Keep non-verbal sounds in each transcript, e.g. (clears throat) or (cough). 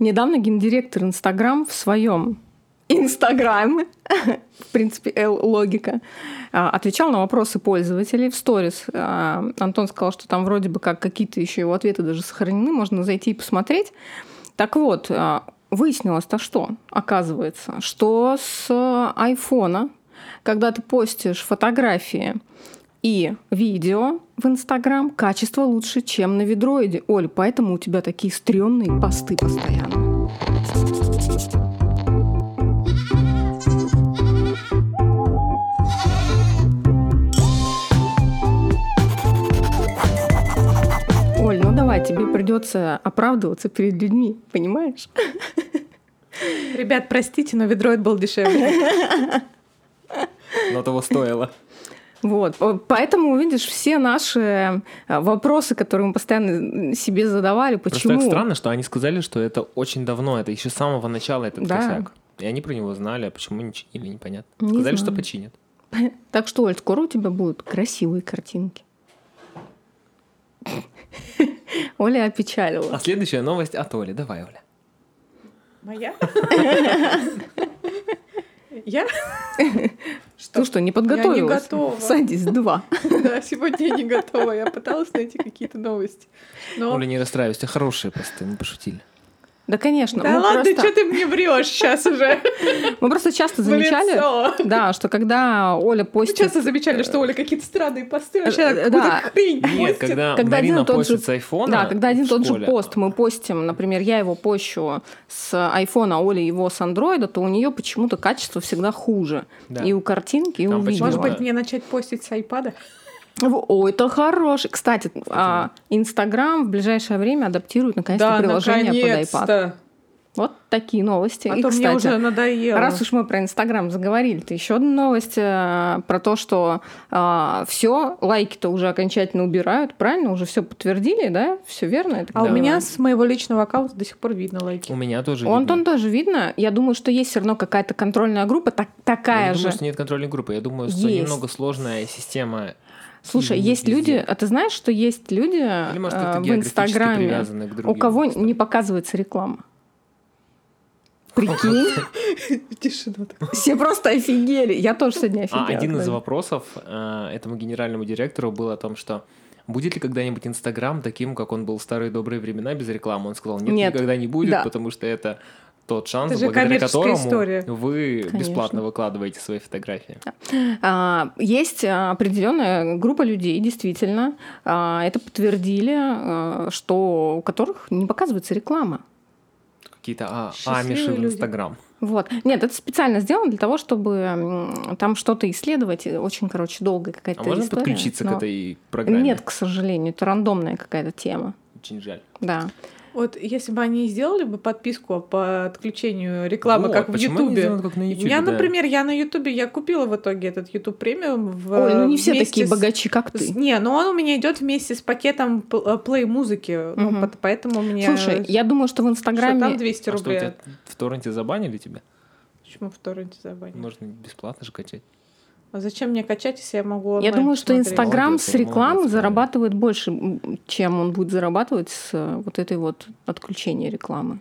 Недавно гендиректор Инстаграм в своем Инстаграме, в принципе, L-логика, а, отвечал на вопросы пользователей в сторис. А, Антон сказал, что там вроде бы как какие-то еще его ответы даже сохранены, можно зайти и посмотреть. Так вот, а, выяснилось-то что? Оказывается, что с айфона, когда ты постишь фотографии и видео в Инстаграм, качество лучше, чем на ведроиде. Оль, поэтому у тебя такие стрёмные посты постоянно. Оль, ну давай, тебе придется оправдываться перед людьми, понимаешь? Ребят, простите, но ведроид был дешевле. Но того стоило. Вот. Поэтому, видишь, все наши э, вопросы, которые мы постоянно себе задавали, почему... Просто так странно, что они сказали, что это очень давно, это еще с самого начала этот да. косяк. И они про него знали, а почему не чинили, непонятно. Не сказали, знаю. что починят. (laughs) Так что, Оль, скоро у тебя будут красивые картинки. (laughs) Оля опечалила. А следующая новость от Оли. Давай, Оля. Моя? (laughs) Я? Что? что, не подготовилась? Я не готова. Садись, два. (laughs) Да, сегодня я не готова. Я пыталась найти какие-то новости. Но... Оля, не расстраивайся, хорошие посты, мы пошутили. Да, конечно. Да ладно, просто... что ты мне врешь сейчас уже? Мы просто часто замечали, да, что когда Оля постит... Мы часто замечали, что Оля какие-то странные посты вообще э, да. хрень Нет, когда, когда Марина один постит с айфона Да, когда один тот же пост мы постим, например, я его пощу с айфона, а Оля его с андроида, то у нее почему-то качество всегда хуже. Да. И у картинки, и Там у видео. Может быть, мне начать постить с айпада? О, это хороший. Кстати, а, Инстаграм в ближайшее время адаптирует наконец-то да, приложение наконец под iPad. Вот такие новости. А и, то кстати, мне уже надоело. Раз уж мы про Инстаграм заговорили, то еще одна новость э, про то, что э, все, лайки-то уже окончательно убирают, правильно? Уже все подтвердили, да? Все верно? Это а у меня с моего личного аккаунта до сих пор видно лайки. У меня тоже У Антон тоже видно. Я думаю, что есть все равно какая-то контрольная группа, так, такая я же. Я думаю, что нет контрольной группы. Я думаю, что есть. немного сложная система Слушай, есть везде. люди, а ты знаешь, что есть люди Или, может, э, в Инстаграме, у кого просто. не показывается реклама? (laughs) Прикинь? Тишина. Все просто офигели. Я тоже сегодня офигела. А один из вопросов э, этому генеральному директору был о том, что будет ли когда-нибудь Инстаграм таким, как он был в старые добрые времена без рекламы? Он сказал, нет, нет. никогда не будет, да. потому что это тот шанс, это благодаря которому история. вы Конечно. бесплатно выкладываете свои фотографии. А, есть определенная группа людей, действительно, а, это подтвердили, а, что у которых не показывается реклама какие-то а, амиши в Инстаграм. Вот. Нет, это специально сделано для того, чтобы там что-то исследовать. Очень, короче, долгая какая-то а можно история. подключиться но... к этой программе? Нет, к сожалению. Это рандомная какая-то тема. Очень жаль. Да. Вот если бы они сделали бы подписку по отключению рекламы, вот, как в Ютубе. Я, да. например, я на Ютубе, я купила в итоге этот YouTube премиум. В, Ой, ну не все такие с... богачи, как ты. Не, но он у меня идет вместе с пакетом плей музыки, угу. ну, поэтому мне. Слушай, я думаю, что в Инстаграме. Что там 200 рублей. А что, в торренте забанили тебя? Почему в торренте забанили? Можно бесплатно же качать. А зачем мне качать, если я могу Я думаю, что Инстаграм с рекламы зарабатывает больше, чем он будет зарабатывать с э, вот этой вот отключения рекламы.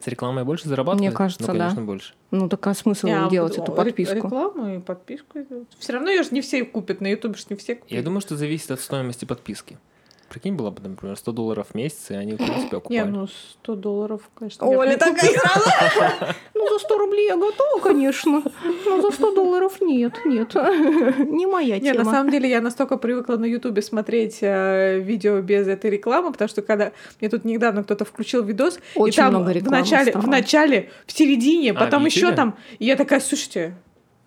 С рекламой больше зарабатывает? Мне кажется, ну, конечно, да. больше. Ну, так а смысл я делать эту подписку? Рекламу и подписку. Все равно ее же не все купят, на Ютубе же не все купят. Я думаю, что зависит от стоимости подписки. Прикинь, было бы, например, 100 долларов в месяц, и они, в принципе, окупали. (coughs) Не, ну 100 долларов, конечно. Оля такая сразу. (laughs) Ну, за 100 рублей я готова, конечно. Но за 100 долларов нет, нет. (laughs) Не моя тема. Нет, на самом деле я настолько привыкла на Ютубе смотреть э, видео без этой рекламы, потому что когда мне тут недавно кто-то включил видос, Очень и там много рекламы в начале, стало. в начале, в середине, а, потом еще там, и я такая, слушайте,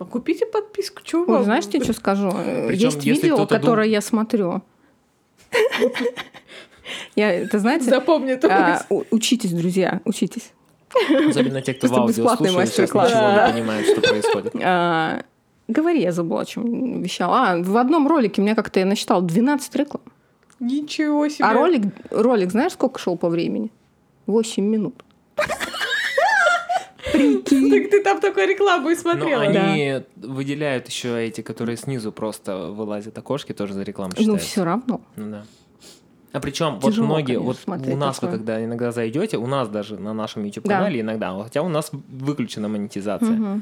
Купите подписку, чего Ой, знаешь, тебе что скажу? Причем, Есть видео, которое дум... я смотрю. Я, это знаете... Запомни а, Учитесь, друзья, учитесь. Особенно те, кто в аудио слушает, сейчас ничего не понимает, что происходит. А, говори, я забыла, о чем вещала. А, в одном ролике мне как-то я насчитал 12 реклам. Ничего себе. А ролик, ролик знаешь, сколько шел по времени? 8 минут. Прикинь. (laughs) Так ты там такую рекламу и смотрела. Но они выделяют еще эти, которые снизу просто вылазят окошки, тоже за рекламу считаются. Ну, все равно. Ну да. А причем вот многие, вот у нас такое. вы когда иногда зайдете, у нас даже на нашем YouTube канале да. иногда, хотя у нас выключена монетизация. Угу.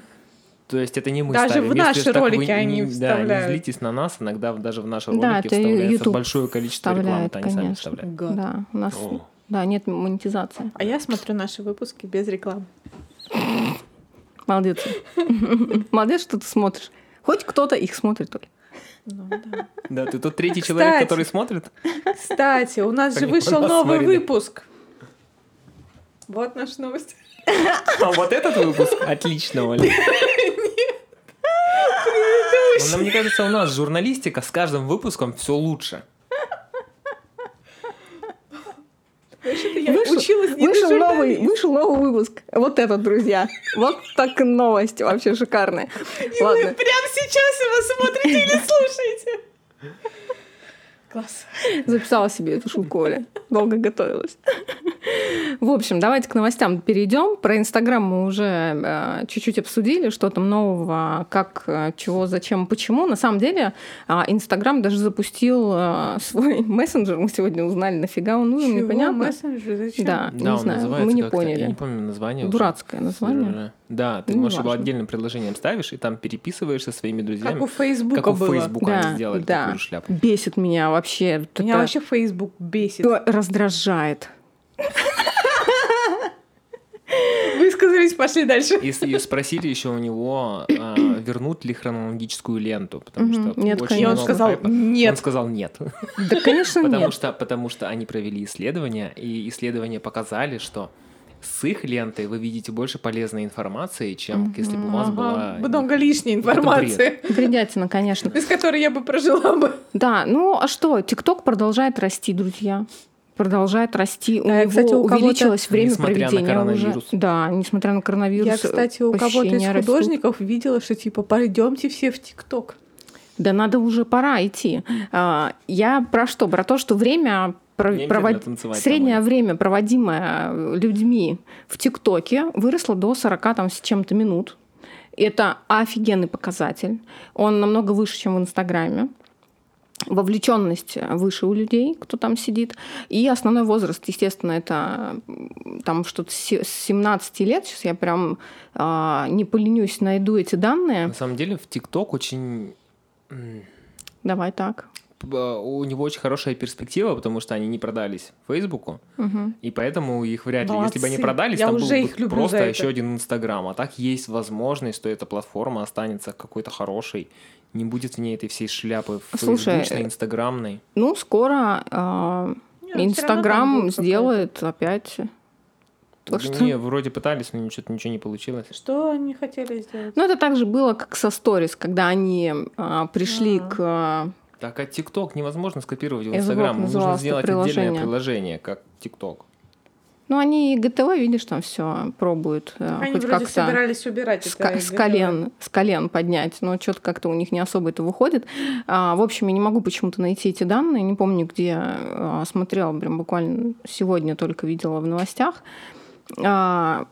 То есть это не мы даже ставим. в наши ролики вы, они не, вставляют. Да, не злитесь на нас, иногда даже в наши ролики да, вставляется YouTube большое количество рекламы, это они сами вставляют. Да, у нас О. да, нет монетизации. А я смотрю наши выпуски без рекламы. Молодец. Молодец, что ты смотришь. Хоть кто-то их смотрит только. Ну, да. да, ты тот третий кстати, человек, который смотрит. Кстати, у нас же вышел новый выпуск. Вот наша новость. А вот этот выпуск? Отлично, Оля. Нет. Но мне кажется, у нас журналистика с каждым выпуском все лучше. Вышел, училась вышел новый, вышел новый выпуск. Вот этот, друзья. Вот так новость вообще шикарная. И Ладно. вы прямо сейчас его смотрите или слушаете. Класс. Записала себе эту шутку, Оля. Долго готовилась. В общем, давайте к новостям перейдем. Про Инстаграм мы уже э, чуть-чуть обсудили, что там нового, как, э, чего, зачем, почему. На самом деле э, Инстаграм даже запустил э, свой (laughs) мессенджер. Мы сегодня узнали, нафига он нужен, чего? непонятно. мессенджер? Зачем? Да, да не знаю, мы не поняли. Я не помню название. Дурацкое уже. название. Да, ты, ну, можешь его отдельным приложением ставишь и там переписываешься своими друзьями. Как у Фейсбука Как у Фейсбука да, они сделали да. такую шляпу. Бесит меня вообще. Меня это... вообще Фейсбук бесит. Раздражает. Высказались, пошли дальше. Если спросили еще у него, а, вернут ли хронологическую ленту, потому что нет, очень он сказал нет. Он сказал нет. Да, конечно, потому нет. Что, потому что они провели исследования, и исследования показали, что с их лентой вы видите больше полезной информации, чем mm-hmm. если бы у вас ага. была... Много лишней информации. Бредятина, конечно. Без которой я бы прожила бы. Да, ну а что, ТикТок продолжает расти, друзья продолжает расти. У а, него кстати, у увеличилось время проведения уже. Да, несмотря на коронавирус. Я, кстати, у кого-то из художников растут. видела, что типа пойдемте все в ТикТок. Да надо уже пора идти. А, я про что? Про то, что время провод... среднее время, проводимое людьми в ТикТоке, выросло до 40 там, с чем-то минут. Это офигенный показатель. Он намного выше, чем в Инстаграме вовлеченность выше у людей, кто там сидит. И основной возраст, естественно, это там что-то с 17 лет. Сейчас я прям э, не поленюсь, найду эти данные. На самом деле в ТикТок очень... Давай так. У него очень хорошая перспектива, потому что они не продались Фейсбуку, угу. и поэтому их вряд ли, Молодцы. если бы они продались, я там уже был их бы просто еще один Инстаграм. А так есть возможность, что эта платформа останется какой-то хорошей не будет в ней этой всей шляпы фейсбучной, инстаграмной. Ну, скоро э, Инстаграм сделает опять то, что... Не, вроде пытались, но ничего, ничего не получилось. Что они хотели сделать? Ну, это так же было, как со сторис, когда они а, пришли А-а-а. к... А, так, а ТикТок невозможно скопировать в Инстаграм. Нужно сделать приложение. отдельное приложение, как ТикТок. Ну, они и ГТВ, видишь, там все пробуют. Э, они хоть вроде как-то собирались убирать с, это с колен, с колен поднять, но что-то как-то у них не особо это выходит. А, в общем, я не могу почему-то найти эти данные, не помню, где а, смотрела, прям буквально сегодня только видела в новостях. А,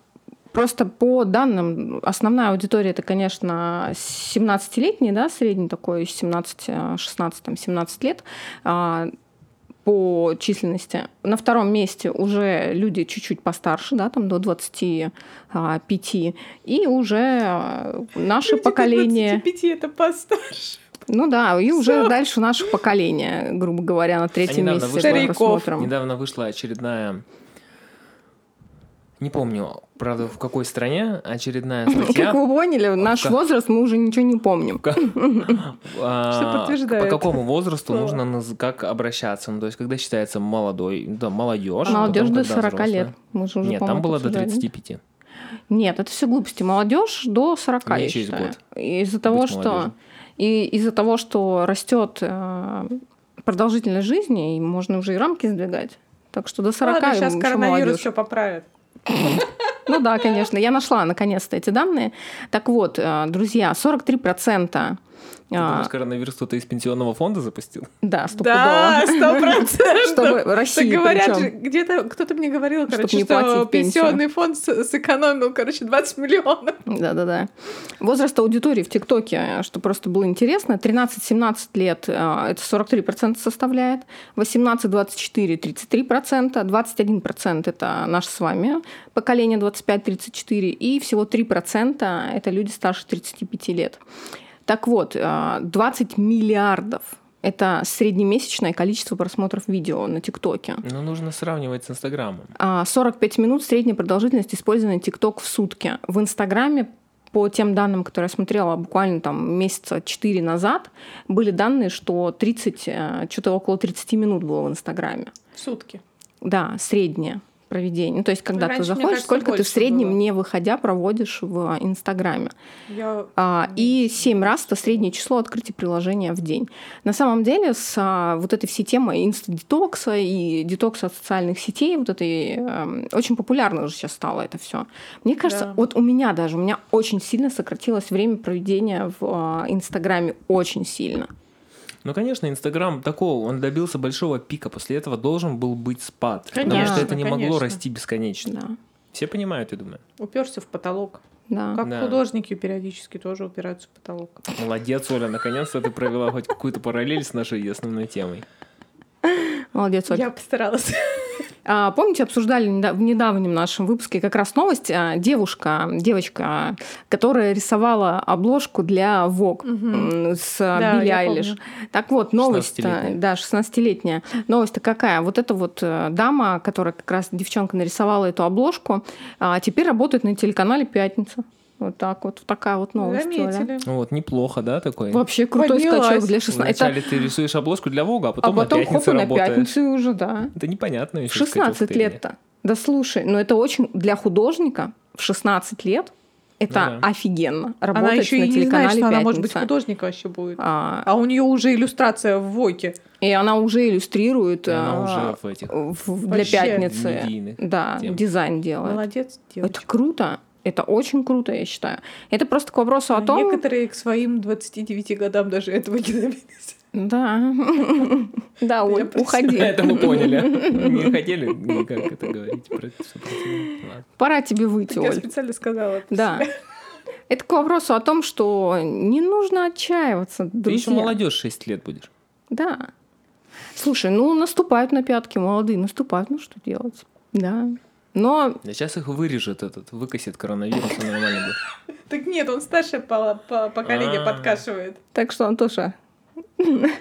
просто по данным, основная аудитория это, конечно, 17-летний, да, средний такой, 17, 16, там, 17 лет по численности. На втором месте уже люди чуть-чуть постарше, да, там до 25. И уже а, наше люди поколение... 25 это постарше. Ну да, и уже Все. дальше наше поколение, грубо говоря, на третьем а месте. Вышла, недавно вышла очередная не помню, правда, в какой стране очередная статья. Как вы поняли, наш как... возраст мы уже ничего не помним. (laughs) А, Что подтверждает. По какому возрасту нужно как обращаться? Ну, то есть, когда считается молодой, да, молодежь. Молодежь до 40 лет. Нет, там было до 35. Нет, это все глупости. Молодежь до 40, я считаю. Из-за того, что и из-за того, что растет э, продолжительность жизни, и можно уже и рамки сдвигать. Так что до 40 Ладно, сейчас коронавирус все поправит. Ну да, конечно. Я нашла наконец-то эти данные. Так вот, э, друзья, 43% Ты думаешь, коронавирус кто-то из пенсионного фонда запустил? Да, стопудово. Да, сто процентов. Чтобы Россия говорят же, где-то кто-то мне говорил, короче, что пенсионный фонд сэкономил, короче, 20 миллионов. Да-да-да. Возраст аудитории в ТикТоке, что просто было интересно, 13-17 лет э, это 43% составляет, 18-24 33%, 21% это наш с вами поколение 25-34, и всего 3% это люди старше 35 лет. Так вот, 20 а, миллиардов это среднемесячное количество просмотров видео на ТикТоке. Ну, нужно сравнивать с Инстаграмом. 45 а, минут средняя продолжительность использования ТикТок в сутки. В Инстаграме по тем данным, которые я смотрела буквально там месяца 4 назад, были данные, что 30, э, что-то около 30 минут было в Инстаграме. В сутки? Да, средняя проведения. Ну, то есть, когда Раньше, ты заходишь, кажется, сколько ты в среднем, было. не выходя, проводишь в Инстаграме. Я... А, и 7 раз это среднее число открытия приложения в день. На самом деле, с а, вот этой всей темой инстадетокса и детокса от социальных сетей, вот этой э, очень популярно уже сейчас стало это все. Мне кажется, да. вот у меня даже, у меня очень сильно сократилось время проведения в э, Инстаграме, очень сильно. Ну, конечно, Инстаграм такого, он добился большого пика, после этого должен был быть спад. Конечно, потому что это не конечно. могло расти бесконечно. Да. Все понимают, я думаю. Уперся в потолок. Да. Как да. художники периодически тоже упираются в потолок. Молодец, Оля, наконец-то ты провела хоть какую-то параллель с нашей основной темой. Молодец, Оля. Я постаралась. А, помните, обсуждали в недавнем нашем выпуске как раз новость. А, девушка, девочка, которая рисовала обложку для Vogue угу. с да, Билли Айлиш. Так вот, новость, 16 да, 16-летняя. Новость-то какая? Вот эта вот э, дама, которая как раз девчонка нарисовала эту обложку, а, теперь работает на телеканале «Пятница». Вот так вот, такая вот новость. Заметили. Вот, неплохо, да, такой? Вообще крутой Поднялась. скачок для 16. Вначале Это... ты рисуешь обложку для Вога, а потом, а потом на пятницу хоп, работаешь. на пятницу уже, да. Это непонятно еще. 16 лет-то. Да слушай, ну это очень для художника в 16 лет это ну, да. офигенно. Работать она еще на и не знает, что Пятница. она может быть художник вообще будет. А, а у нее уже иллюстрация в Воке. И она уже иллюстрирует. И она а, уже в этих в, для пятницы. Да, тем. дизайн делает. Молодец, девочка. Это круто. Это очень круто, я считаю. Это просто к вопросу а о том... Некоторые к своим 29 годам даже этого не добились. Да. (laughs) Да, уходи. Это мы (laughs) поняли. Не хотели никак это говорить. Пора тебе выйти, Я специально сказала. Да. Это к вопросу о том, что не нужно отчаиваться. Ты еще молодежь 6 лет будешь. Да. Слушай, ну наступают на пятки молодые, наступают, ну что делать? Да. Но... Сейчас их вырежет этот, выкосит коронавирус, и нормально будет. (laughs) Так нет, он старше по, по поколению а. подкашивает. Так что, Антоша...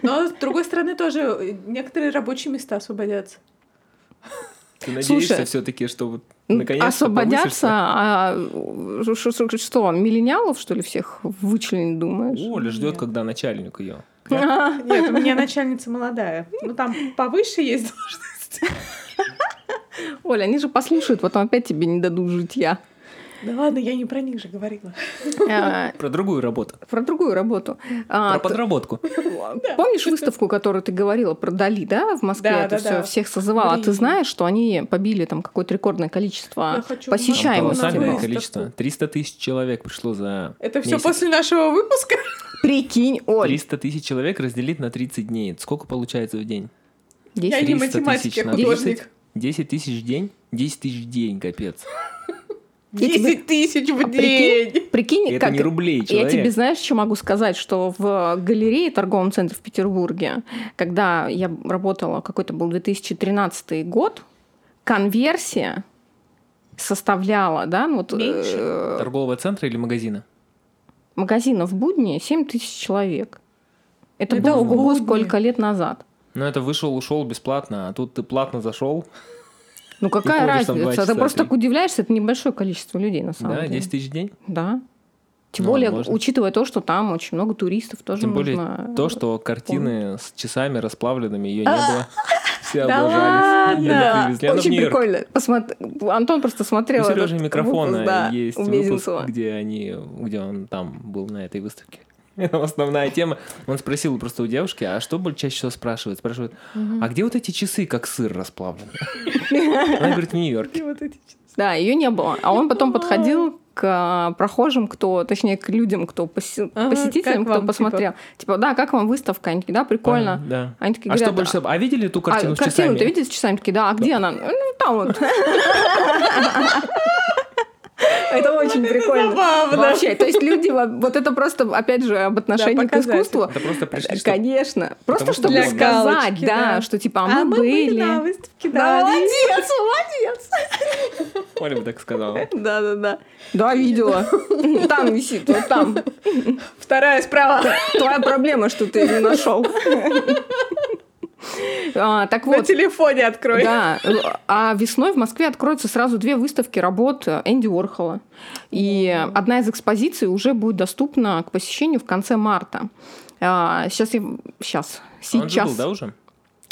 Но, с другой стороны, тоже некоторые рабочие места освободятся. Ты надеешься все-таки, что вот наконец-то Освободятся? А что, миллениалов, что ли, всех вычленить, думаешь? Оля ждет, когда начальник ее. (laughs) Нет, у меня начальница молодая. Ну, там повыше есть должность. Оля, они же послушают, потом опять тебе не дадут житья. Да ладно, я не про них же говорила. А, про другую работу. Про другую работу. А, про подработку. Помнишь выставку, которую ты говорила про Дали, да, в Москве? Да, это все всех созывало. А ты знаешь, что они побили там какое-то рекордное количество посещаемости? Колоссальное количество. 300 тысяч человек пришло за Это все после нашего выпуска? Прикинь, Оль. 300 тысяч человек разделить на 30 дней. Сколько получается в день? 10 Я не математик, художник. 10 тысяч в день? 10 тысяч в день, капец. 10 тысяч в а день. Прикинь, прикинь это как... не рублей, человек. Я тебе знаешь, что могу сказать, что в галерее торговом центре в Петербурге, когда я работала, какой-то был 2013 год, конверсия составляла, да, ну вот... Меньше? Э, Торгового центра или магазина? Магазина в будни 7 тысяч человек. Это, это было ого сколько лет назад. Ну, это вышел, ушел бесплатно, а тут ты платно зашел. Ну, (laughs) какая разница? Ты просто так удивляешься, это небольшое количество людей, на самом да, деле. Да, 10 тысяч в день? Да. Тем ну, более, можно. учитывая то, что там очень много туристов, тоже Тем более нужно то, что картины помнить. с часами расплавленными ее не было. Все (laughs) облажались. Да Очень прикольно. Антон просто смотрел. У Сережи микрофона есть выпуск, где они, где он там был на этой выставке. (laughs) основная тема. Он спросил просто у девушки, а что больше чаще всего спрашивает? Спрашивает, а где вот эти часы, как сыр расплавлены? (laughs) Она говорит, в Нью-Йорке. Да, ее не было. А он потом подходил к прохожим, кто, точнее, к людям, кто поси... ага, посетителям, кто вам, посмотрел. Типа? типа, да, как вам выставка? Они такие, да, прикольно. А, да. Они такие, а говорят, что больше? А видели ту картину а, с картину часами? ты видели с часами? Такие, да, а где она? Ну, там вот. (laughs) Это очень прикольно. Забавно. Вообще, то есть люди, вот это просто, опять же, об отношении да, к искусству. Это просто пришли, Конечно. Просто чтобы для сказать, да, что типа а мы, были. на выставке, да. Молодец, молодец. Оля бы так сказала. Да, да, да. Да, видела. Там висит, вот там. Вторая справа. Твоя проблема, что ты не нашел. А, так вот. На телефоне открой. Да. А весной в Москве откроются сразу две выставки работ Энди Уорхола. И одна из экспозиций уже будет доступна к посещению в конце марта. А, сейчас я... Сейчас. Сейчас. Он же был, да, уже?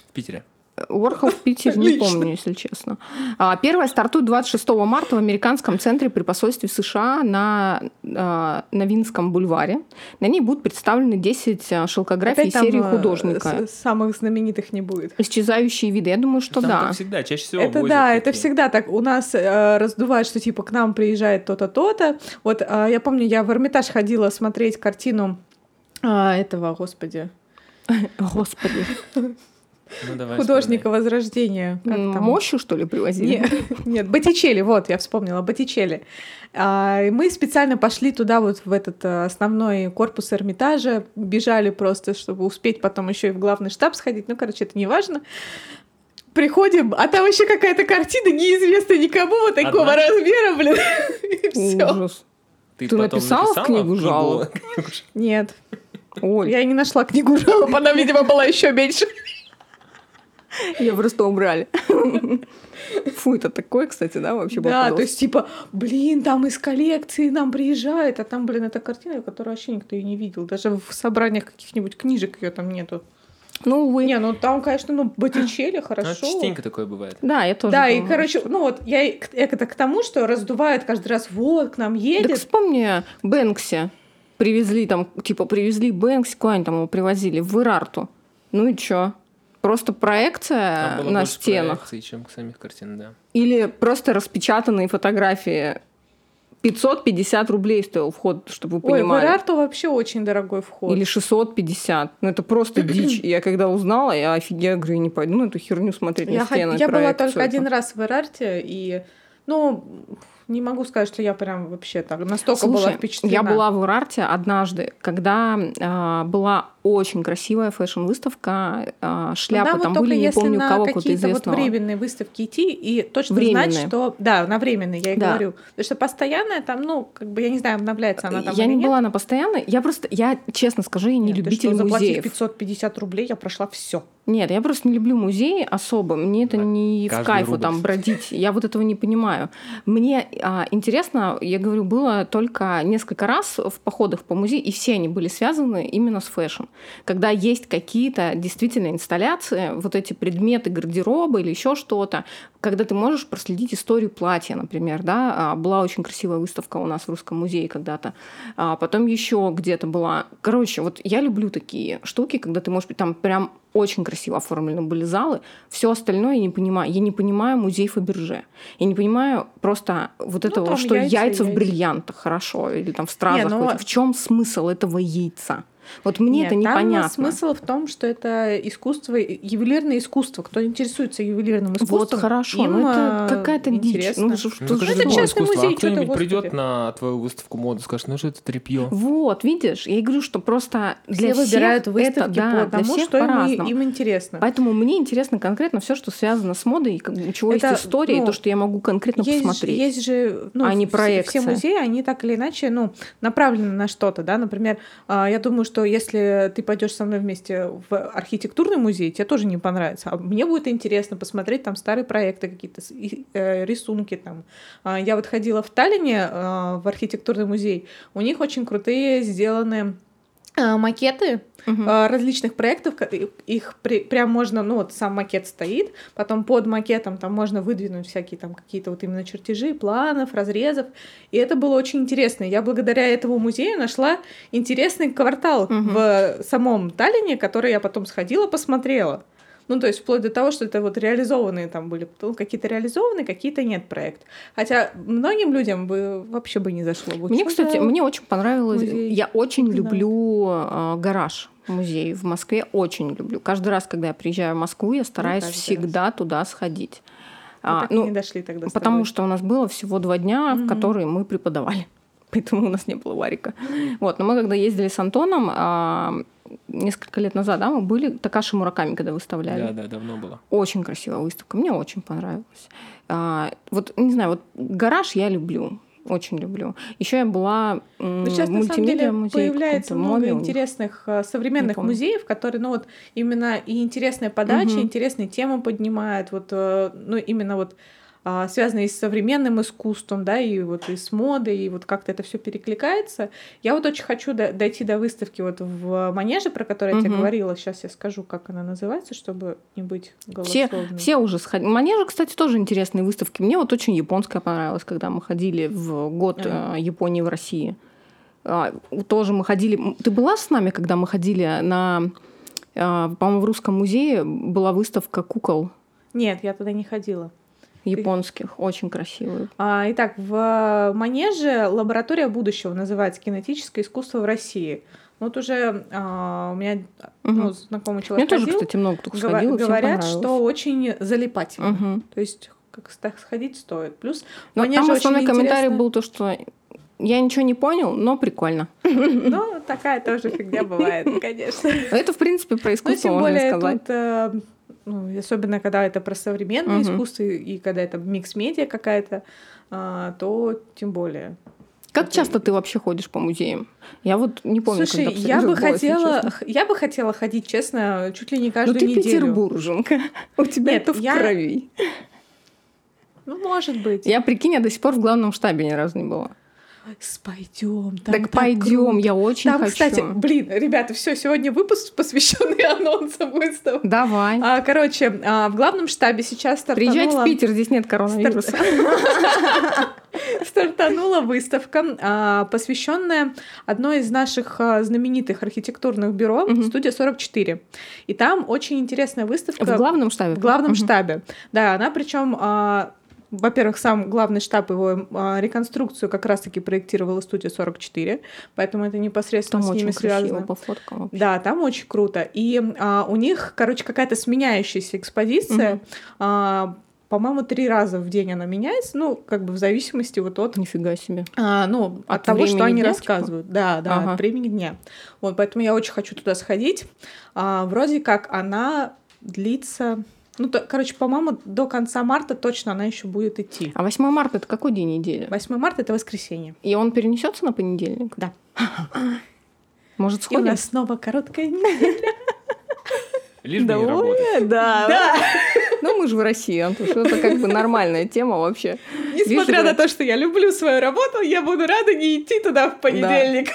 В Питере? Уорхол в Питере, не помню, если честно. А, первая стартует 26 марта в американском центре при посольстве США на, а, на Винском бульваре. На ней будут представлены 10 а, шелкографий Опять серии художника. Самых знаменитых не будет. Исчезающие виды. Я думаю, что там да. всегда, чаще всего Это да, такие. это всегда так. У нас э, раздувают, что типа к нам приезжает то-то, то-то. Вот э, я помню, я в Эрмитаж ходила смотреть картину э, этого, господи. Господи. Ну, давай Художника вспоминай. Возрождения. Как там? Мощью, что ли, привозили? Нет, (laughs) нет Боттичелли, вот, я вспомнила, Боттичелли. А, мы специально пошли туда, вот в этот э, основной корпус Эрмитажа, бежали просто, чтобы успеть потом еще и в главный штаб сходить. Ну, короче, это не важно. Приходим, а там еще какая-то картина неизвестная никому вот такого Одна? размера, блин. (laughs) Ужас. Ты, Ты написала, написала книгу жалоб? Нет. Ой. Я не нашла книгу жалоб, она, видимо, была еще меньше. Ее просто убрали. (laughs) Фу, это такое, кстати, да, вообще Да, то есть, типа, блин, там из коллекции нам приезжает, а там, блин, эта картина, которую вообще никто и не видел. Даже в собраниях каких-нибудь книжек ее там нету. Ну, вы... Не, ну там, конечно, ну, Боттичелли, хорошо. Ну, частенько такое бывает. Да, я тоже Да, думаю. и, короче, ну вот, я это к тому, что раздувает каждый раз, вот, к нам едет. Так вспомни Бэнкси. Привезли там, типа, привезли Бэнкси, куда они там его привозили? В Ирарту. Ну и чё? Просто проекция Там было на стенах. Проекций, чем самих картин, да. Или просто распечатанные фотографии. 550 рублей стоил вход, чтобы вы понимали. Ой, в Ирарту вообще очень дорогой вход. Или 650. Ну, это просто (clears throat) дичь. Я когда узнала, я офигела, говорю, не пойду на эту херню смотреть я на стены. Я была только один раз в Ирарте, и, ну, не могу сказать, что я прям вообще так настолько Слушай, была впечатлена. Я была в Урарте однажды, когда э, была очень красивая фэшн-выставка, э, шляпы Она там вот были, не помню, на кого какие-то известного. вот временные выставки идти и точно временные. знать, что... Да, на временные, я и да. говорю. Потому что постоянная там, ну, как бы, я не знаю, обновляется она там Я не нет. была на постоянной, я просто, я честно скажу, я не нет, любитель что, музеев. 550 рублей, я прошла все. Нет, я просто не люблю музеи особо. Мне это да, не в кайфу рубль. там бродить. Я вот этого не понимаю. Мне а, интересно, я говорю, было только несколько раз в походах по музею, и все они были связаны именно с fashion. Когда есть какие-то действительно инсталляции, вот эти предметы гардероба или еще что-то, когда ты можешь проследить историю платья, например, да, а, была очень красивая выставка у нас в Русском музее когда-то, а потом еще где-то была. Короче, вот я люблю такие штуки, когда ты можешь там прям очень красиво оформлены были залы. Все остальное я не понимаю. Я не понимаю музей Фаберже. Я не понимаю просто вот ну, этого, что яйца, яйца в бриллиантах хорошо, или там в стразах. Не, ну... В чем смысл этого яйца? Вот мне Нет, это непонятно. Там смысл в том, что это искусство, ювелирное искусство. Кто интересуется ювелирным искусством, вот хорошо, но это э, какая-то дичь. Ну, что, ну, что, это частный музей. А кто-нибудь придет на твою выставку моды и скажет, ну что это трепье. Вот, видишь, я говорю, что просто для все всех выбирают выставки это, да, по тому, что им, им интересно. Поэтому мне интересно конкретно все, что связано с модой, у чего это, есть история, ну, и то, что я могу конкретно есть, посмотреть. Есть же, ну, а не проекция. Все музеи, они так или иначе, ну, направлены на что-то, да. Например, а, я думаю, что если ты пойдешь со мной вместе в архитектурный музей, тебе тоже не понравится. А мне будет интересно посмотреть там старые проекты, какие-то э, рисунки там. А, я вот ходила в Таллине э, в архитектурный музей. У них очень крутые сделаны э, макеты угу. различных проектов, их при, прям можно, ну вот сам макет стоит, потом под макетом там можно выдвинуть всякие там какие-то вот именно чертежи, планов, разрезов, и это было очень интересно. Я благодаря этому музею нашла интересный квартал угу. в самом Таллине, который я потом сходила, посмотрела. Ну, то есть вплоть до того, что это вот реализованные там были, ну, какие-то реализованные, какие-то нет проект. Хотя многим людям бы вообще бы не зашло. Бы. Мне, кстати, мне очень понравилось. Музей. Я очень не люблю э, гараж музей в Москве. Очень люблю. Каждый раз, когда я приезжаю в Москву, я стараюсь ну, всегда раз. туда сходить. Мы а, так ну, не дошли тогда. Потому что у нас было всего два дня, угу. в которые мы преподавали. (laughs) Поэтому у нас не было варика. Вот, но мы когда ездили с Антоном, а, несколько лет назад, да, мы были Такаши Мураками, когда выставляли. Да, да, давно было. Очень красивая выставка, мне очень понравилась. А, вот, не знаю, вот гараж я люблю очень люблю. Еще я была ну, сейчас, в мультимедиа музее. Появляется много интересных а, современных музеев, которые, ну вот, именно и интересная подача, угу. интересные темы поднимают, вот, э, ну, именно вот связанные с современным искусством, да, и вот и с модой, и вот как-то это все перекликается. Я вот очень хочу дойти до выставки вот в Манеже, про которую я тебе говорила. Сейчас я скажу, как она называется, чтобы не быть голословной. Все, все уже сходили. Манежа, кстати, тоже интересные выставки. Мне вот очень японская понравилась, когда мы ходили в год mm. Японии в России. А, тоже мы ходили... Ты была с нами, когда мы ходили на... По-моему, в Русском музее была выставка кукол. Нет, я туда не ходила японских, очень красивые. А, итак, в Манеже лаборатория будущего называется кинетическое искусство в России. Вот уже а, у меня угу. ну, знакомый человек Мне ходил, тоже, кстати, много кто сходил, Говорят, что очень залипательно. Угу. То есть как сходить стоит. Плюс но там основной комментарий был то, что я ничего не понял, но прикольно. (laughs) Ну, такая тоже фигня бывает, конечно. Это, в принципе, про искусство, ну, тем более, сказать. Тут, э, ну, особенно когда это про современное угу. искусство и когда это микс-медиа какая-то, а, то тем более. Как это... часто ты вообще ходишь по музеям? Я вот не помню, Слушай, когда я бы хотела, я бы хотела ходить, честно, чуть ли не каждую Но ты неделю. петербурженка. (laughs) У тебя Нет, это в я... крови. Ну, может быть. Я, прикинь, я до сих пор в главном штабе ни разу не была. Пойдем. Так, так пойдем, я очень там, хочу. кстати, блин, ребята, все, сегодня выпуск посвященный (laughs) анонсам выставок. Давай. А, короче, а, в главном штабе сейчас стартанула... Приезжать в Питер, здесь нет коронавируса. (laughs) Стартанула выставка, а, посвященная одной из наших а, знаменитых архитектурных бюро, студия 44. И там очень интересная выставка. В главном штабе. В главном штабе. Да, она причем во-первых, сам главный штаб его а, реконструкцию как раз-таки проектировала студия 44, поэтому это непосредственно там с ними связано. по фоткам вообще. Да, там очень круто. И а, у них, короче, какая-то сменяющаяся экспозиция. Угу. А, по-моему, три раза в день она меняется, ну, как бы в зависимости вот от... Нифига себе. А, ну, от, от того, что они дня, типа? рассказывают. Типа? Да, да, ага. от времени дня. Вот, поэтому я очень хочу туда сходить. А, вроде как она длится ну, то, короче, по-моему, до конца марта точно она еще будет идти. А 8 марта это какой день недели? 8 марта это воскресенье. И он перенесется на понедельник? Да. (laughs) Может, сходим? И у нас снова короткая неделя. (laughs) Лишь бы не работать. Да. (laughs) да. Ну, мы же в России, Антош, это как бы нормальная тема вообще. Несмотря на то, что я люблю свою работу, я буду рада не идти туда в понедельник.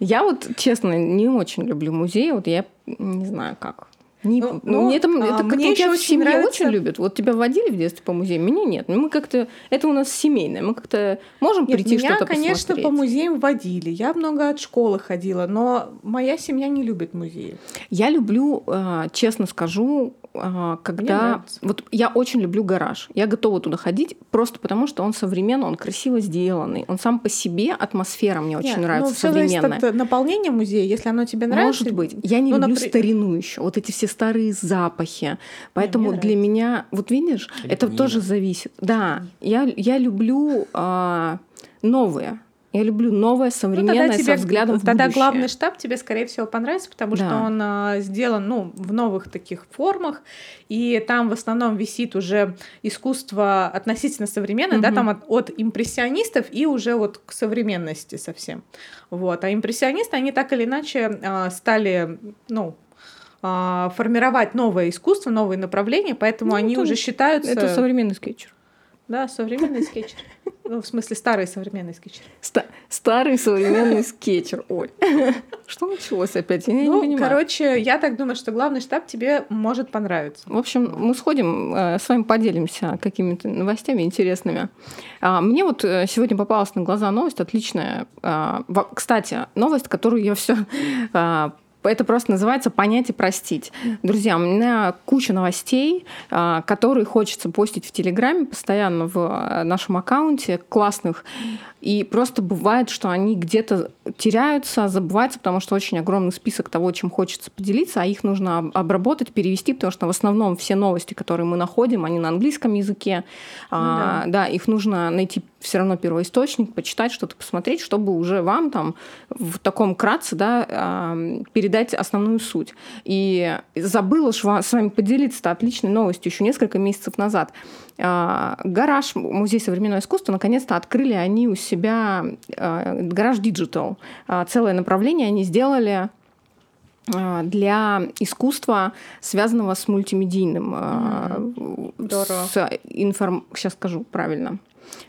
Я вот, честно, не очень люблю музей, вот я не знаю как. Не, ну, ну, мне там, это а, мне еще очень нравится... очень любят. Вот тебя водили в детстве по музеям, меня нет. Ну, мы как-то... Это у нас семейное. Мы как-то можем нет, прийти что-то посмотреть. Меня, конечно, по музеям водили. Я много от школы ходила, но моя семья не любит музеи. Я люблю, а, честно скажу, когда... Вот я очень люблю гараж. Я готова туда ходить просто потому, что он современный, он красиво сделанный. Он сам по себе, атмосфера мне Нет, очень ну, нравится, ну, современная. от наполнения музея, если оно тебе нравится. Может быть. Я не ну, люблю напр... старину еще. Вот эти все старые запахи. Поэтому для меня... Вот видишь, это тоже зависит. Да, я, я люблю а, новые. Я люблю новое, современное, ну, тебе, со взглядом в Тогда будущее. главный штаб тебе, скорее всего, понравится, потому да. что он а, сделан ну, в новых таких формах, и там в основном висит уже искусство относительно современное, угу. да, там от, от импрессионистов и уже вот к современности совсем. Вот. А импрессионисты, они так или иначе а, стали, ну, а, формировать новое искусство, новые направления, поэтому ну, они уже считаются... Это современный скетчер. Да, современный скетчер. Ну, в смысле, старый современный скетчер. Ста- старый современный скетчер. Ой, что началось опять? Я ну, не понимаю. короче, я так думаю, что главный штаб тебе может понравиться. В общем, мы сходим, э, с вами поделимся какими-то новостями интересными. А, мне вот э, сегодня попалась на глаза новость отличная. А, кстати, новость, которую я все (laughs) а, это просто называется понять и простить. Друзья, у меня куча новостей, а, которые хочется постить в Телеграме постоянно в э, нашем аккаунте, классных. И просто бывает, что они где-то теряются, забываются, потому что очень огромный список того, чем хочется поделиться, а их нужно обработать, перевести, потому что в основном все новости, которые мы находим, они на английском языке. Ну, да. А, да, их нужно найти все равно первоисточник, почитать что-то, посмотреть, чтобы уже вам там в таком кратце да, а, передать основную суть. И забыла с вами поделиться отличной новостью еще несколько месяцев назад. А, гараж, музей современного искусства, наконец-то открыли они у себя а, гараж Digital. А, целое направление они сделали для искусства, связанного с мультимедийным. Mm-hmm. С информ... Сейчас скажу правильно.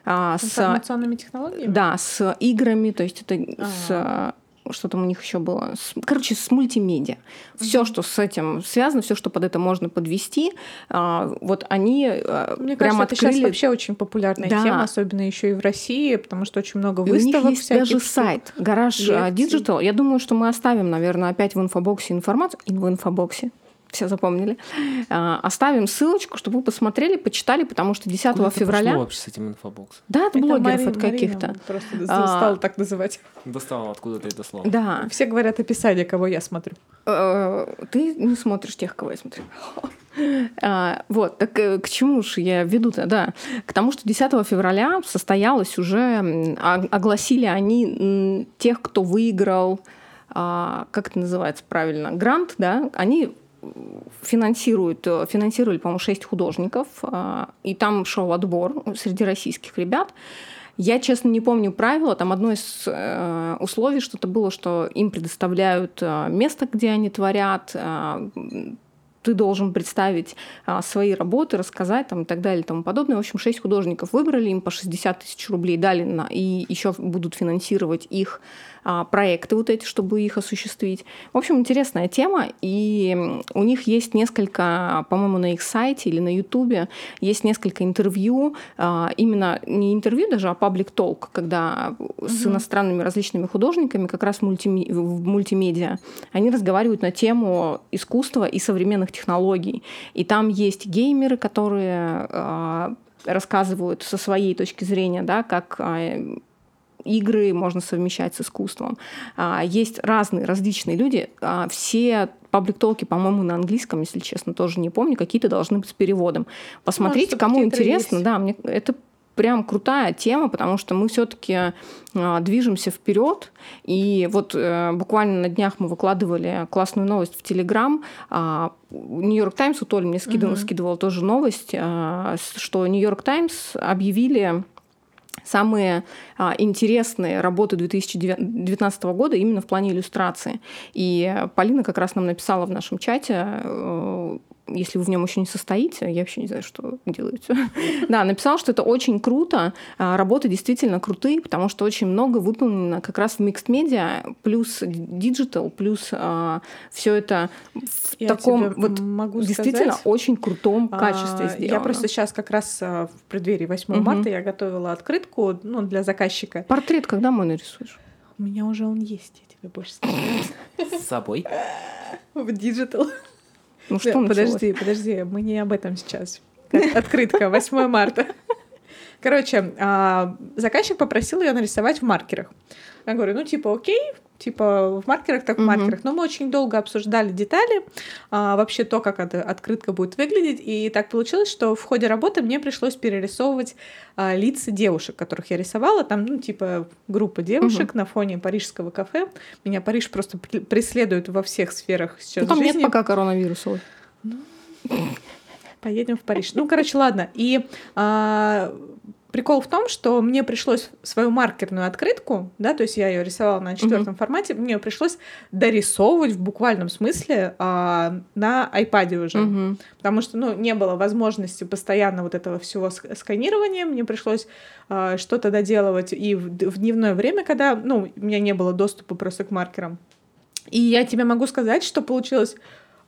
С информационными технологиями? Да, с играми, то есть это А-а-а. с что там у них еще было, короче, с мультимедиа. Все, mm-hmm. что с этим связано, все, что под это можно подвести, а, вот они а, Мне прям кажется, открыли... это сейчас вообще очень популярная да. тема, особенно еще и в России, потому что очень много выставок. И у них есть даже штук. сайт Гараж Digital. Я думаю, что мы оставим, наверное, опять в инфобоксе информацию, и в инфобоксе все запомнили. А, оставим ссылочку, чтобы вы посмотрели, почитали, потому что 10 Куда февраля... Ты вообще с этим инфобоксом? Да, от это блогеров Марина, от каких-то. просто а... стала так называть. Достала откуда-то это слово. Да. Все говорят описание, кого я смотрю. Э, ты не смотришь тех, кого я смотрю. А, вот, так э, к чему же я веду-то, да? К тому, что 10 февраля состоялось уже, огласили они тех, кто выиграл, а, как это называется правильно, грант, да, они финансируют, э, финансировали, по-моему, шесть художников, а, и там шел отбор среди российских ребят. Я, честно, не помню правила. Там одно из э, условий что-то было, что им предоставляют э, место, где они творят, ты должен представить свои работы, рассказать там, и так далее и тому подобное. В общем, шесть художников выбрали, им по 60 тысяч рублей дали, на, и еще будут финансировать их проекты вот эти, чтобы их осуществить. В общем, интересная тема, и у них есть несколько, по-моему, на их сайте или на Ютубе есть несколько интервью, а, именно не интервью даже, а паблик толк, когда угу. с иностранными различными художниками, как раз мультиме- в мультимедиа, они разговаривают на тему искусства и современных технологий. И там есть геймеры, которые а, рассказывают со своей точки зрения, да, как игры можно совмещать с искусством. А, есть разные, различные люди. А, все паблик-толки, по-моему, на английском, если честно, тоже не помню, какие-то должны быть с переводом. Посмотрите, Может, кому интересно. Есть. Да, мне это прям крутая тема, потому что мы все-таки а, движемся вперед. И вот э, буквально на днях мы выкладывали классную новость в Телеграм. Нью-Йорк Таймс, у Толи мне скидывал, угу. скидывал тоже новость, что Нью-Йорк Таймс объявили самые а, интересные работы 2019 года именно в плане иллюстрации. И Полина как раз нам написала в нашем чате э, если вы в нем еще не состоите, я вообще не знаю, что делаете. (laughs) да, написал, что это очень круто, а, работы действительно крутые, потому что очень много выполнено как раз в mixed media, плюс digital, плюс а, все это в я таком вот могу действительно сказать, очень крутом а, качестве сделано. Я просто сейчас как раз в преддверии 8 угу. марта я готовила открытку ну, для заказчика. Портрет когда мой нарисуешь? У меня уже он есть, я тебе больше скажу. С собой? (laughs) В digital. Ну что да, Подожди, подожди, мы не об этом сейчас. (laughs) Открытка, 8 марта. Короче, а, заказчик попросил ее нарисовать в маркерах. Я говорю, ну типа окей, типа в маркерах, так в маркерах. Но мы очень долго обсуждали детали, а, вообще то, как эта открытка будет выглядеть. И так получилось, что в ходе работы мне пришлось перерисовывать а, лица девушек, которых я рисовала. Там, ну, типа группа девушек угу. на фоне парижского кафе. Меня Париж просто преследует во всех сферах сейчас ну, там жизни. нет пока коронавируса. Ну, поедем в Париж. Ну, короче, ладно. И а, Прикол в том, что мне пришлось свою маркерную открытку, да, то есть я ее рисовала на четвертом uh-huh. формате, мне пришлось дорисовывать в буквальном смысле а, на iPad уже, uh-huh. потому что, ну, не было возможности постоянно вот этого всего сканирования, мне пришлось а, что-то доделывать и в, в дневное время, когда, ну, у меня не было доступа просто к маркерам. И я тебе могу сказать, что получилось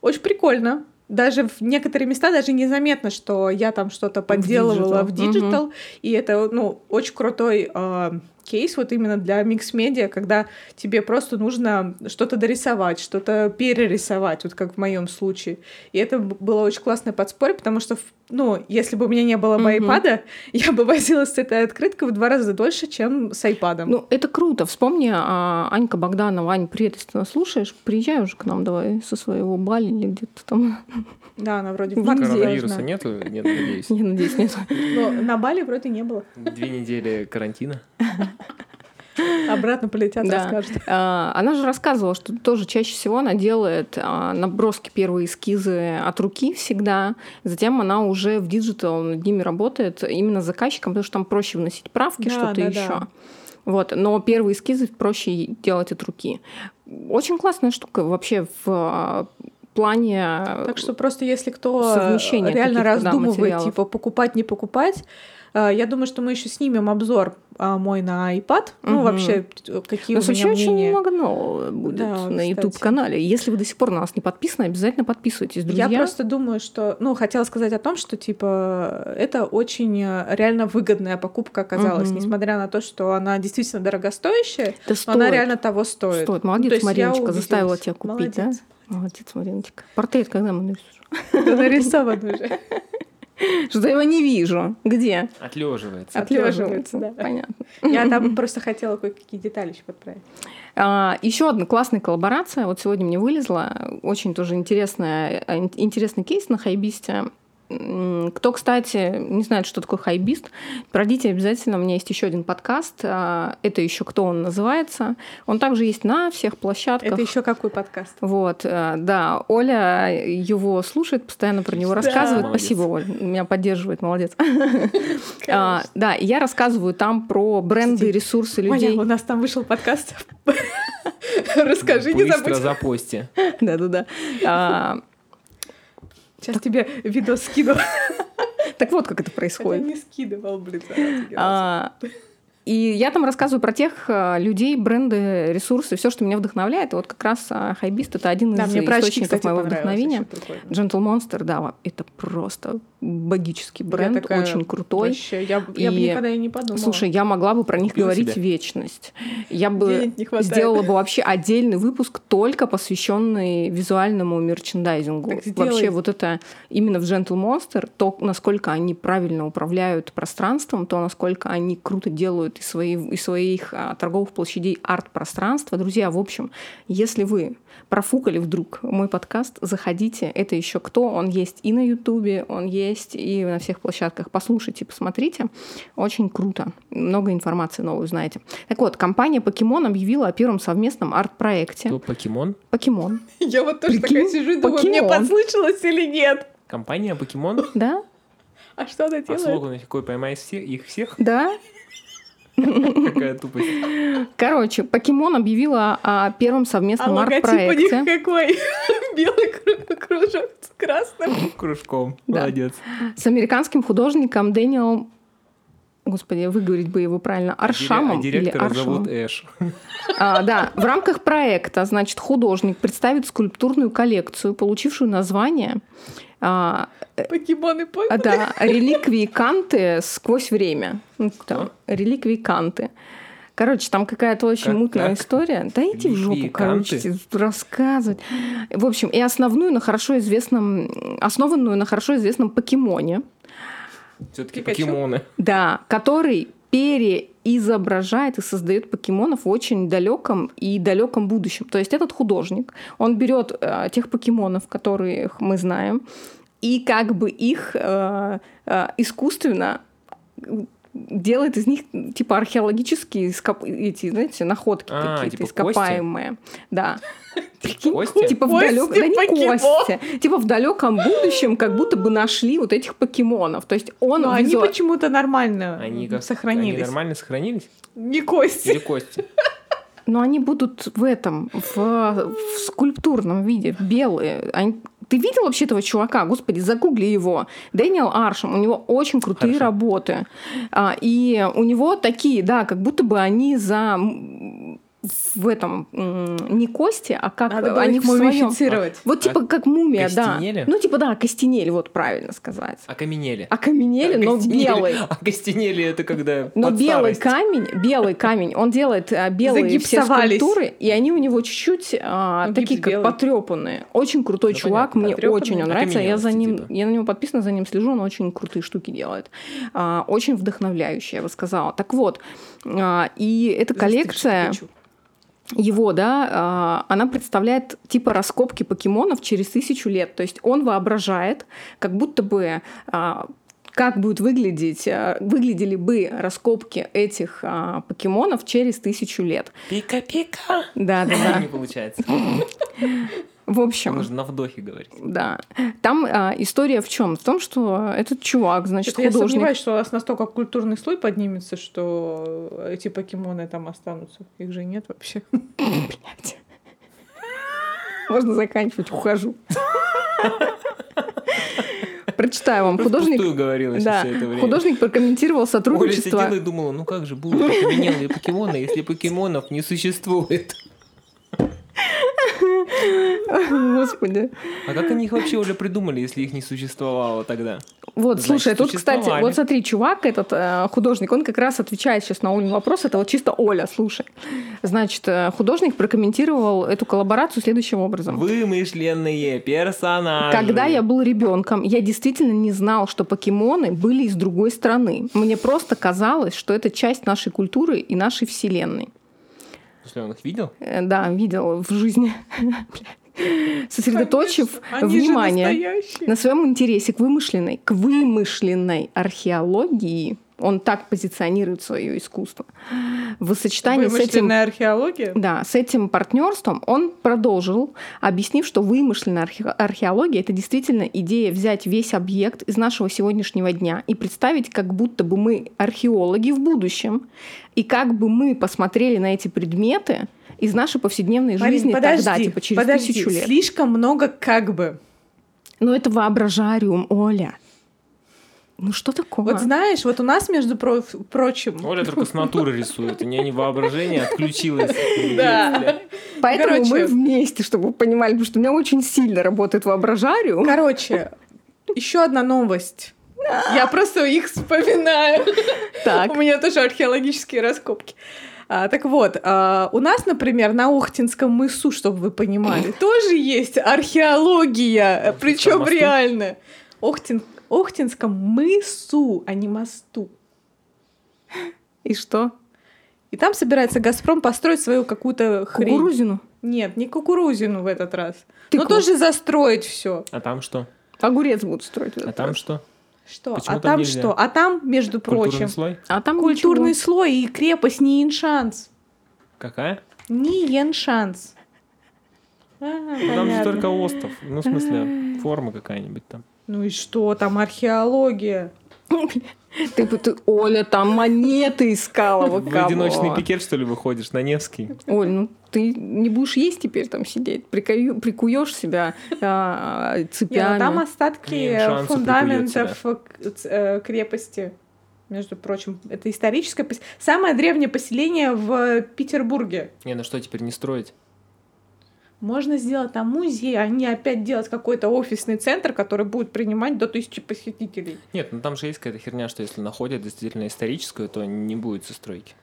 очень прикольно, даже в некоторые места даже незаметно, что я там что-то подделывала в digital, угу. и это, ну, очень крутой э, кейс вот именно для микс-медиа, когда тебе просто нужно что-то дорисовать, что-то перерисовать, вот как в моем случае. И это было очень классное подспорье, потому что, ну, если бы у меня не было бы mm-hmm. (laughs) iPad, я бы возилась с этой открыткой в два раза дольше, чем с iPad. Ну, это круто. Вспомни, а, Анька Богданова, Ань, привет, если ты нас слушаешь, приезжай уже к нам давай со своего Бали или где-то там. Да, она вроде в Коронавируса нету? Нет, надеюсь. (laughs) Не, надеюсь, нет. Но на Бали вроде не было. Две недели карантина. (laughs) (laughs) Обратно полетят, да. расскажут. А, она же рассказывала, что тоже чаще всего она делает а, наброски, первые эскизы от руки всегда. Затем она уже в digital над ними работает именно с заказчиком, потому что там проще вносить правки, да, что-то да, еще. Да. Вот. Но первые эскизы проще делать от руки. Очень классная штука вообще в а, плане Так что просто если кто реально раздумывает, да, типа покупать, не покупать, я думаю, что мы еще снимем обзор а, мой на iPad. Угу. Ну, вообще, какие у меня очень мнения. много нового будет да, на YouTube-канале. Если вы до сих пор на нас не подписаны, обязательно подписывайтесь, друзья. Я просто думаю, что... Ну, хотела сказать о том, что, типа, это очень э, реально выгодная покупка оказалась, угу. несмотря на то, что она действительно дорогостоящая, да но она реально того стоит. Стоит. Молодец, ну, Мариночка, заставила тебя купить, Молодец. да? Молодец, Мариночка. Портрет когда мы нарисуем? (laughs) Нарисован уже. (laughs) Что я его не вижу. Где? Отлеживается. Отлеживается, да. Понятно. Я там (laughs) просто хотела кое-какие детали еще подправить. А, еще одна классная коллаборация. Вот сегодня мне вылезла. Очень тоже интересная, интересный кейс на Хайбисте. Кто, кстати, не знает, что такое хайбист, пройдите обязательно. У меня есть еще один подкаст. А, это еще кто он называется. Он также есть на всех площадках. Это еще какой подкаст? Вот, э, да. Оля его слушает, постоянно про него рассказывает. Да. Спасибо, Оля. Меня поддерживает, молодец. (laughs) А, да, я рассказываю там про бренды, ресурсы людей. У нас там вышел подкаст. (laughs) Расскажи, не забудь. Быстро запусти. (laughs) Да-да-да. А, Сейчас так... тебе видос скидывал. (laughs) Так вот, как это происходит. Я не скидывал, блин. И я там рассказываю про тех э, людей, бренды, ресурсы, все, что меня вдохновляет. И вот как раз э, хайбист это один да, из источников очки, моего вдохновения. Gentle Monster, да, это просто богический бренд, такая, очень крутой. Вообще, я, и, я бы никогда и не подумала. Слушай, я могла бы про них Купила говорить себя. вечность. Я бы сделала бы вообще отдельный выпуск только посвященный визуальному мерчендайзингу. Вообще вот это именно в Gentle Monster, то, насколько они правильно управляют пространством, то, насколько они круто делают из, свои, из своих а, торговых площадей арт-пространства. Друзья, в общем, если вы профукали вдруг мой подкаст, заходите. Это еще кто? Он есть и на Ютубе, он есть и на всех площадках. Послушайте, посмотрите. Очень круто. Много информации новой узнаете. Так вот, компания Покемон объявила о первом совместном арт-проекте. Кто Покемон? Покемон. Я вот тоже такая сижу и думаю, мне послышалось или нет? Компания Покемон? Да. А что она делает? А слоган какой? Поймай их всех? Да. Какая тупость. Короче, Покемон объявила о первом совместном а арт-проекте. у них какой? (laughs) Белый кружок с красным. Кружком. Молодец. С американским художником Дэниелом Господи, выговорить бы его правильно. Аршамом. А директора или зовут Эш. А, да, в рамках проекта, значит, художник представит скульптурную коллекцию, получившую название а, Покемоны а, Да, реликвии Канты сквозь время. Ну, там, реликвии Канты. Короче, там какая-то очень как, мутная как? история. Да иди в жопу, короче, рассказывать. В общем, и основную на хорошо известном, основанную на хорошо известном покемоне. Все-таки покемоны. Да, который переизображает и создает покемонов в очень далеком и далеком будущем. То есть этот художник, он берет э, тех покемонов, которых мы знаем, и как бы их э, э, искусственно делает из них типа археологические эти, знаете, находки а, какие-то типа ископаемые. Кости? Да. Кости? Типа в далек... да не кости. Типа в далеком будущем как будто бы нашли вот этих покемонов. То есть он Но визу... они почему-то нормально они как... сохранились. Они нормально сохранились? Не кости. Или кости. Но они будут в этом, в, в скульптурном виде, белые. Они, ты видел вообще этого чувака? Господи, загугли его. Дэниел Аршем, у него очень крутые Хорошо. работы. А, и у него такие, да, как будто бы они за в этом не кости, а как Надо они их в своем. Вот типа а как мумия, да. Ну типа да, костенели, вот правильно сказать. Окаменели. Окаменели, но белый. (laughs) А костенели это когда Но белый старость. камень, белый камень, он делает а, белые все скульптуры, и они у него чуть-чуть а, ну, такие как потрепанные. Очень крутой ну, чувак, понятно, мне очень он нравится. Я за ним, типа. я на него подписана, за ним слежу, он очень крутые штуки делает. А, очень вдохновляющий, я бы сказала. Так вот, а, и эта коллекция его, да, а, она представляет типа раскопки покемонов через тысячу лет. То есть он воображает, как будто бы а, как будут выглядеть, а, выглядели бы раскопки этих а, покемонов через тысячу лет. Пика-пика. Да, да, да. Не получается. (laughs) В общем. Нужно на вдохе говорить. Да. Там а, история в чем? В том, что этот чувак, значит, Это художник. Я сомневаюсь, что у нас настолько культурный слой поднимется, что эти покемоны там останутся. Их же нет вообще. (laughs) Блять. Можно заканчивать, ухожу. Прочитаю вам. Художник... говорила да. все это время. Художник прокомментировал сотрудничество... Оля сидела и думала, ну как же будут окаменелые покемоны, если покемонов не существует? Господи. А как они их вообще уже придумали, если их не существовало тогда? Вот, Значит, слушай, тут, кстати, вот смотри, чувак, этот э, художник, он как раз отвечает сейчас на Олин вопрос. Это вот чисто Оля, слушай. Значит, э, художник прокомментировал эту коллаборацию следующим образом. Вымышленные персонажи. Когда я был ребенком, я действительно не знал, что покемоны были из другой страны. Мне просто казалось, что это часть нашей культуры и нашей вселенной. Если он их видел? Э, да, видел в жизни. (laughs) сосредоточив Конечно, внимание на своем интересе к вымышленной, к вымышленной археологии, он так позиционирует свое искусство. В сочетании с этим... археология? Да, с этим партнерством он продолжил, объяснив, что вымышленная архе... археология — это действительно идея взять весь объект из нашего сегодняшнего дня и представить, как будто бы мы археологи в будущем, и как бы мы посмотрели на эти предметы из нашей повседневной Марин, жизни подожди, тогда, типа через подожди, тысячу лет. Слишком много как бы. Ну, это воображариум, Оля. Ну что такое? Вот знаешь, вот у нас, между про прочим... Оля только с натуры рисует, у нее не воображение отключилось. Да. Поэтому мы вместе, чтобы вы понимали, потому что у меня очень сильно работает воображариум. Короче, еще одна новость. Я просто их вспоминаю. Так. У меня тоже археологические раскопки. А, так вот, а, у нас, например, на Охтинском мысу, чтобы вы понимали, тоже есть археология, причем реально. Охтин, Охтинском мысу, а не мосту. И что? И там собирается Газпром построить свою какую-то хрень. Кукурузину? Нет, не кукурузину в этот раз. Тыкву. Но тоже застроить все. А там что? Огурец будут строить. А там что? Что? Почему а там, там что? А там, между прочим, культурный слой? А там культурный ничего. слой и крепость Ниеншанс. Какая? Ниеншанс. А, ну, там же только остров. Ну, в смысле, форма какая-нибудь там. Ну и что? Там археология. Ты, ты, Оля, там монеты искала. В одиночный пикет, что ли, выходишь на Невский? Оль, ну ты не будешь есть теперь там сидеть, прикую, прикуешь себя а, цепями. Нет, там остатки фундаментов э, крепости. Между прочим, это историческое... Самое древнее поселение в Петербурге. Не, ну что теперь не строить? Можно сделать там музей, а не опять делать какой-то офисный центр, который будет принимать до тысячи посетителей. Нет, ну там же есть какая-то херня, что если находят действительно историческую, то не будет застройки.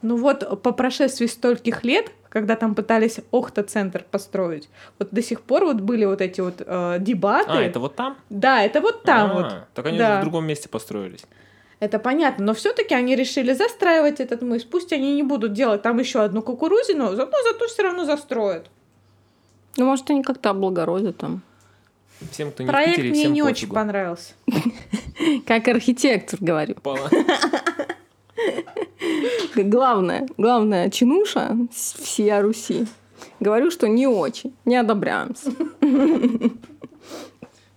Ну вот по прошествии стольких лет, когда там пытались Охта-центр построить, вот до сих пор вот были вот эти вот э, дебаты. А, это вот там? Да, это вот там А-а-а. вот. Так они да. в другом месте построились. Это понятно, но все-таки они решили застраивать этот мыс. Пусть они не будут делать там еще одну кукурузину, зато зато все равно застроят. Ну, может, они как-то облагородят там. Всем, кто не Проект в Питере, мне всем не пофигу. очень понравился. (laughs) Как архитектор, говорю. Главное, главное, чинуша всея Руси. Говорю, что не очень, не одобряемся. (laughs)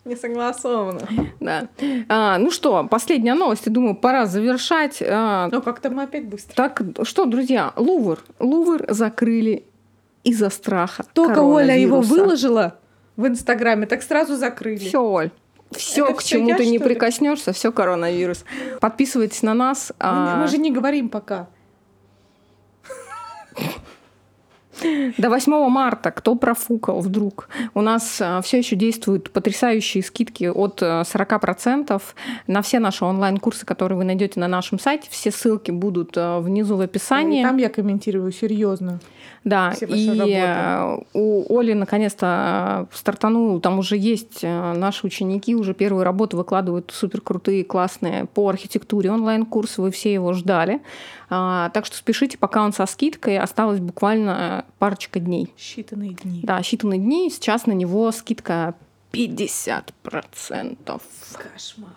Не согласовано. Да. А, ну что, последняя новость. Я думаю, пора завершать. А, ну, как-то мы опять быстро. Так, что, друзья, Лувр. Лувр закрыли из-за страха. Только Оля его выложила в Инстаграме, так сразу закрыли. Все, Оль. Все, к чему ты не прикоснешься, все коронавирус. Подписывайтесь на нас. Мы, а... мы же не говорим пока. До 8 марта, кто профукал вдруг? У нас э, все еще действуют потрясающие скидки от 40% э, на все наши онлайн-курсы, которые вы найдете на нашем сайте. Все ссылки будут э, внизу в описании. И там я комментирую серьезно. Да, и у Оли наконец-то стартанул, там уже есть наши ученики, уже первые работы выкладывают супер крутые, классные по архитектуре онлайн-курс, вы все его ждали. А, так что спешите, пока он со скидкой, осталось буквально парочка дней. Считанные дни. Да, считанные дни. Сейчас на него скидка 50%. Кошмар.